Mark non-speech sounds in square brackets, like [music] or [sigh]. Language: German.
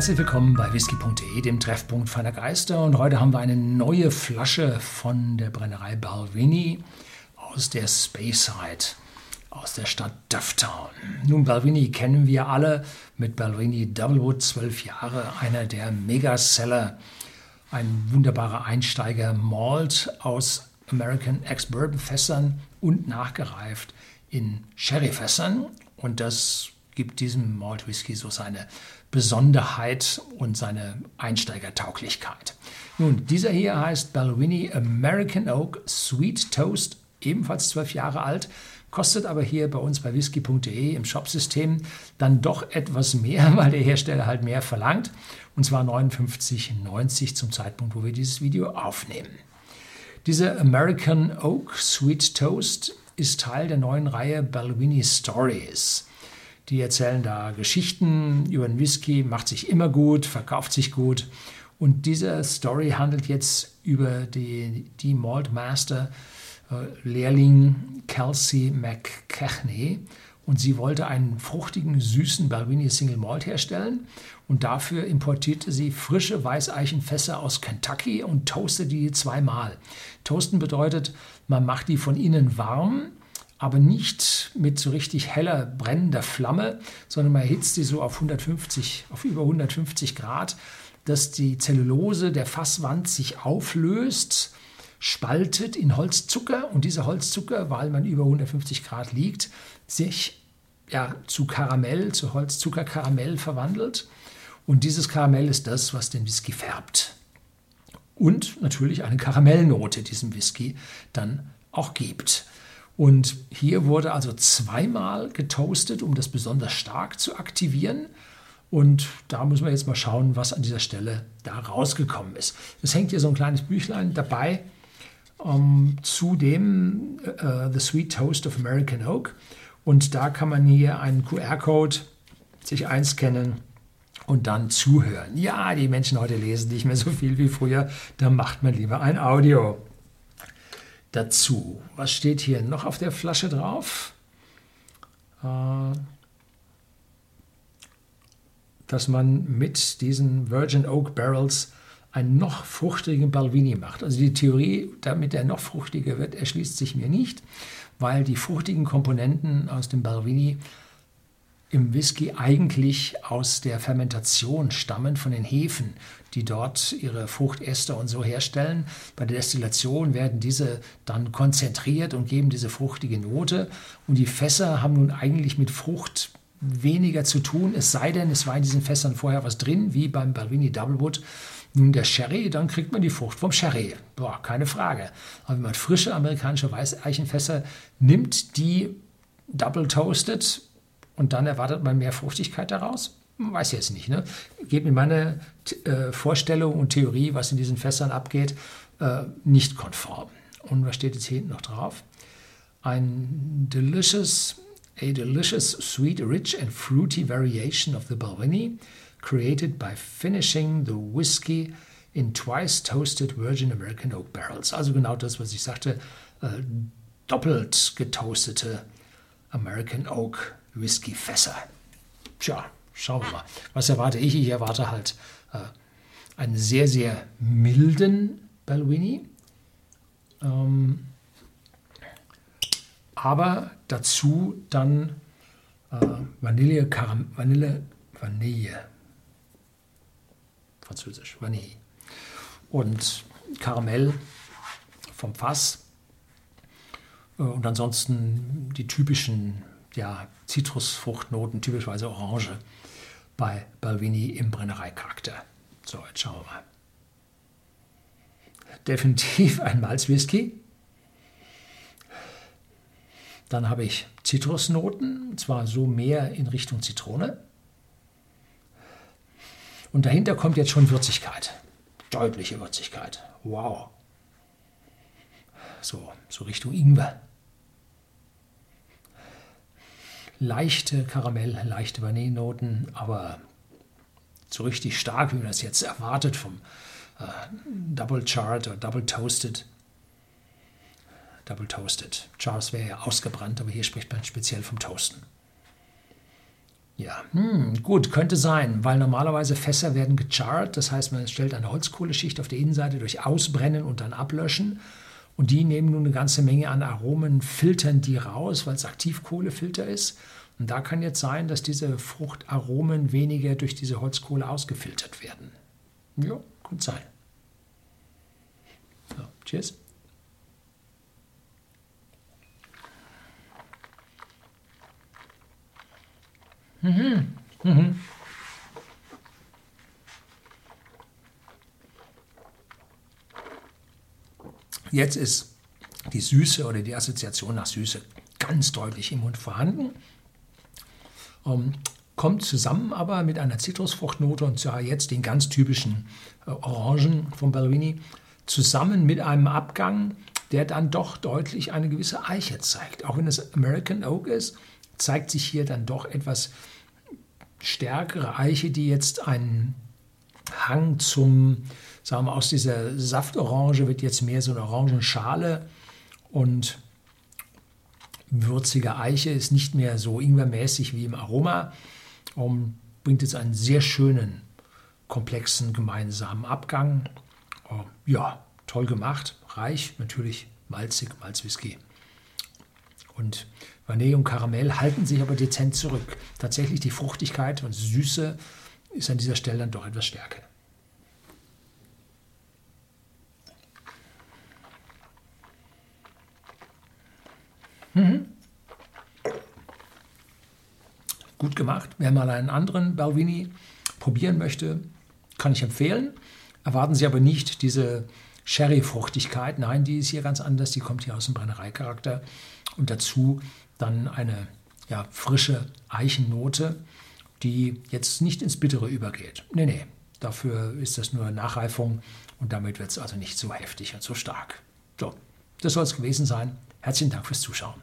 Herzlich willkommen bei whisky.de, dem Treffpunkt feiner Geister. Und heute haben wir eine neue Flasche von der Brennerei Balvini aus der Speyside, aus der Stadt Dufftown. Nun, Balvini kennen wir alle mit Balvini Doublewood, zwölf Jahre, einer der Megaseller, ein wunderbarer Einsteiger Malt aus American Ex-Bourbon Fässern und nachgereift in Sherry-Fässern. Und das gibt diesem Malt Whisky so seine Besonderheit und seine Einsteigertauglichkeit. Nun, dieser hier heißt Balvenie American Oak Sweet Toast, ebenfalls zwölf Jahre alt, kostet aber hier bei uns bei whisky.de im Shopsystem dann doch etwas mehr, [laughs] weil der Hersteller halt mehr verlangt, und zwar 59,90 zum Zeitpunkt, wo wir dieses Video aufnehmen. Dieser American Oak Sweet Toast ist Teil der neuen Reihe Balvenie Stories. Die erzählen da Geschichten über den Whisky, macht sich immer gut, verkauft sich gut. Und diese Story handelt jetzt über die, die Malt Master äh, Lehrling Kelsey McKechnie. Und sie wollte einen fruchtigen, süßen Balvenie Single Malt herstellen. Und dafür importierte sie frische Weißeichenfässer aus Kentucky und toastete die zweimal. Toasten bedeutet, man macht die von innen warm aber nicht mit so richtig heller brennender Flamme, sondern man erhitzt sie so auf 150, auf über 150 Grad, dass die Zellulose der Fasswand sich auflöst, spaltet in Holzzucker und dieser Holzzucker, weil man über 150 Grad liegt, sich ja, zu Karamell, zu Holzzuckerkaramell verwandelt. Und dieses Karamell ist das, was den Whisky färbt. Und natürlich eine Karamellnote diesem Whisky dann auch gibt. Und hier wurde also zweimal getoastet, um das besonders stark zu aktivieren. Und da müssen wir jetzt mal schauen, was an dieser Stelle da rausgekommen ist. Es hängt hier so ein kleines Büchlein dabei ähm, zu dem uh, The Sweet Toast of American Oak. Und da kann man hier einen QR-Code sich einscannen und dann zuhören. Ja, die Menschen heute lesen nicht mehr so viel wie früher, da macht man lieber ein Audio dazu. Was steht hier noch auf der Flasche drauf? Äh, dass man mit diesen Virgin Oak Barrels einen noch fruchtigen Balvini macht. Also die Theorie, damit er noch fruchtiger wird, erschließt sich mir nicht, weil die fruchtigen Komponenten aus dem Balvini im Whisky eigentlich aus der Fermentation stammen von den Hefen, die dort ihre Fruchtäster und so herstellen. Bei der Destillation werden diese dann konzentriert und geben diese fruchtige Note. Und die Fässer haben nun eigentlich mit Frucht weniger zu tun, es sei denn, es war in diesen Fässern vorher was drin, wie beim Balvini Doublewood. Nun der Sherry, dann kriegt man die Frucht vom Sherry. Boah, keine Frage. Aber wenn man frische amerikanische Weißeichenfässer nimmt, die double toasted, und dann erwartet man mehr Fruchtigkeit daraus? Weiß ich jetzt nicht. Ne? Geht mir meine äh, Vorstellung und Theorie, was in diesen Fässern abgeht, äh, nicht konform. Und was steht jetzt hier hinten noch drauf? Ein delicious, a delicious, sweet, rich and fruity variation of the Balvenie, created by finishing the whiskey in twice toasted Virgin American Oak Barrels. Also genau das, was ich sagte, äh, doppelt getoastete American Oak Whiskyfässer. Tja, schauen wir mal. Was erwarte ich? Ich erwarte halt äh, einen sehr, sehr milden Balvini. Ähm, aber dazu dann äh, Vanille, Karam Vanille, Vanille, französisch, Vanille. Und Karamell vom Fass. Äh, und ansonsten die typischen ja, Zitrusfruchtnoten, typischerweise Orange, bei Balvini im Brennereicharakter. So, jetzt schauen wir mal. Definitiv ein Malzwhisky. Dann habe ich Zitrusnoten, und zwar so mehr in Richtung Zitrone. Und dahinter kommt jetzt schon Würzigkeit. Deutliche Würzigkeit. Wow. So, so Richtung Ingwer leichte Karamell, leichte Vanillenoten, aber so richtig stark, wie man das jetzt erwartet vom äh, Double Chart oder Double Toasted. Double Toasted. Charts wäre ja ausgebrannt, aber hier spricht man speziell vom Toasten. Ja, hm, gut, könnte sein, weil normalerweise Fässer werden gecharred, das heißt, man stellt eine Holzkohleschicht auf der Innenseite durch Ausbrennen und dann Ablöschen. Und die nehmen nun eine ganze Menge an Aromen, filtern die raus, weil es Aktivkohlefilter ist. Und da kann jetzt sein, dass diese Fruchtaromen weniger durch diese Holzkohle ausgefiltert werden. Ja, könnte sein. So, cheers. Mhm. Mhm. Jetzt ist die Süße oder die Assoziation nach Süße ganz deutlich im Mund vorhanden. Ähm, kommt zusammen aber mit einer Zitrusfruchtnote und zwar jetzt den ganz typischen äh, Orangen von Balvini zusammen mit einem Abgang, der dann doch deutlich eine gewisse Eiche zeigt. Auch wenn es American Oak ist, zeigt sich hier dann doch etwas stärkere Eiche, die jetzt einen Hang zum, sagen wir, aus dieser Saftorange wird jetzt mehr so eine Orangenschale und würzige Eiche ist nicht mehr so ingwermäßig wie im Aroma und bringt jetzt einen sehr schönen, komplexen gemeinsamen Abgang. Oh, ja, toll gemacht, reich, natürlich malzig, Malzwhisky. Und Vanille und Karamell halten sich aber dezent zurück. Tatsächlich die Fruchtigkeit und Süße ist an dieser Stelle dann doch etwas stärker. Mhm. Gut gemacht. Wer mal einen anderen Balvini probieren möchte, kann ich empfehlen. Erwarten Sie aber nicht diese Sherry-Fruchtigkeit. Nein, die ist hier ganz anders. Die kommt hier aus dem Brennereicharakter. Und dazu dann eine ja, frische Eichennote, die jetzt nicht ins Bittere übergeht. Nee, nee, dafür ist das nur Nachreifung und damit wird es also nicht so heftig und so stark. So, das soll es gewesen sein. Herzlichen Dank fürs Zuschauen.